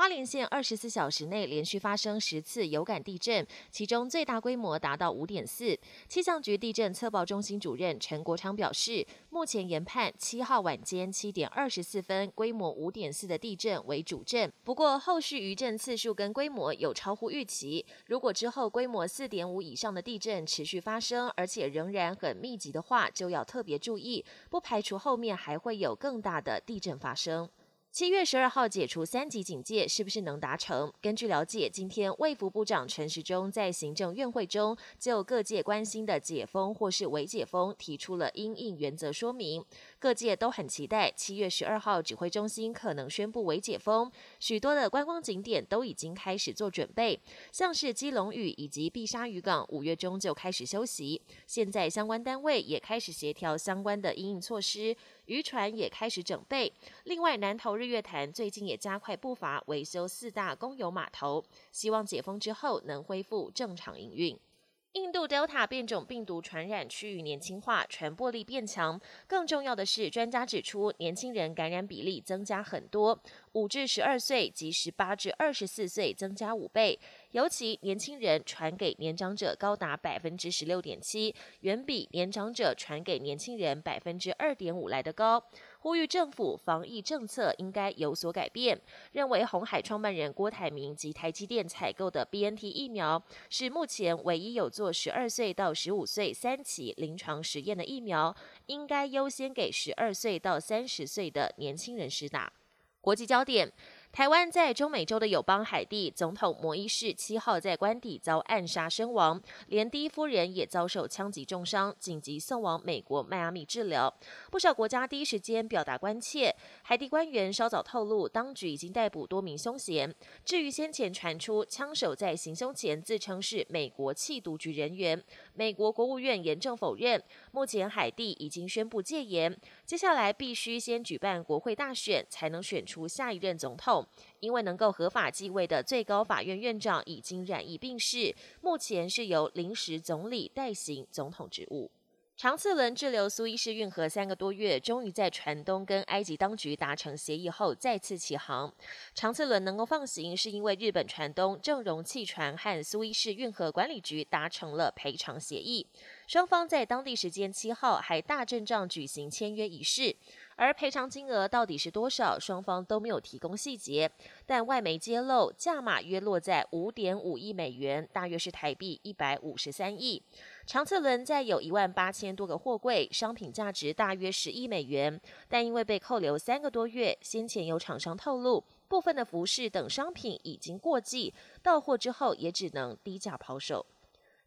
花莲县二十四小时内连续发生十次有感地震，其中最大规模达到五点四。气象局地震测报中心主任陈国昌表示，目前研判七号晚间七点二十四分规模五点四的地震为主震，不过后续余震次数跟规模有超乎预期。如果之后规模四点五以上的地震持续发生，而且仍然很密集的话，就要特别注意，不排除后面还会有更大的地震发生。七月十二号解除三级警戒，是不是能达成？根据了解，今天卫福部长陈时中在行政院会中就各界关心的解封或是未解封提出了因应原则说明。各界都很期待七月十二号指挥中心可能宣布未解封，许多的观光景点都已经开始做准备，像是基隆屿以及碧沙渔港五月中就开始休息。现在相关单位也开始协调相关的因应措施。渔船也开始整备。另外，南投日月潭最近也加快步伐维修四大公有码头，希望解封之后能恢复正常营运。印度 Delta 变种病毒传染趋于年轻化，传播力变强。更重要的是，专家指出，年轻人感染比例增加很多，五至十二岁及十八至二十四岁增加五倍。尤其年轻人传给年长者高达百分之十六点七，远比年长者传给年轻人百分之二点五来得高。呼吁政府防疫政策应该有所改变。认为红海创办人郭台铭及台积电采购的 BNT 疫苗是目前唯一有做十二岁到十五岁三期临床实验的疫苗，应该优先给十二岁到三十岁的年轻人施打。国际焦点。台湾在中美洲的友邦海地总统摩伊士七号在官邸遭暗杀身亡，连第一夫人也遭受枪击重伤，紧急送往美国迈阿密治疗。不少国家第一时间表达关切。海地官员稍早透露，当局已经逮捕多名凶嫌。至于先前传出枪手在行凶前自称是美国缉毒局人员，美国国务院严正否认。目前海地已经宣布戒严，接下来必须先举办国会大选，才能选出下一任总统。因为能够合法继位的最高法院院长已经染疫病逝，目前是由临时总理代行总统职务。长次轮滞留苏伊士运河三个多月，终于在船东跟埃及当局达成协议后再次起航。长次轮能够放行，是因为日本船东正荣汽船和苏伊士运河管理局达成了赔偿协议，双方在当地时间七号还大阵仗举行签约仪式。而赔偿金额到底是多少？双方都没有提供细节，但外媒揭露价码约落在五点五亿美元，大约是台币一百五十三亿。长次轮载有一万八千多个货柜，商品价值大约十亿美元，但因为被扣留三个多月，先前有厂商透露，部分的服饰等商品已经过季，到货之后也只能低价抛售。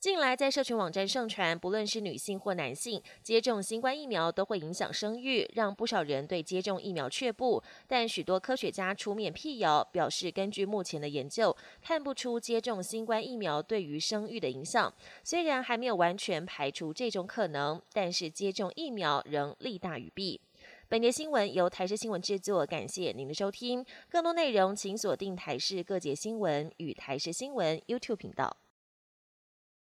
近来在社群网站盛传，不论是女性或男性接种新冠疫苗都会影响生育，让不少人对接种疫苗却步。但许多科学家出面辟谣，表示根据目前的研究，看不出接种新冠疫苗对于生育的影响。虽然还没有完全排除这种可能，但是接种疫苗仍利大于弊。本节新闻由台视新闻制作，感谢您的收听。更多内容请锁定台视各节新闻与台视新闻 YouTube 频道。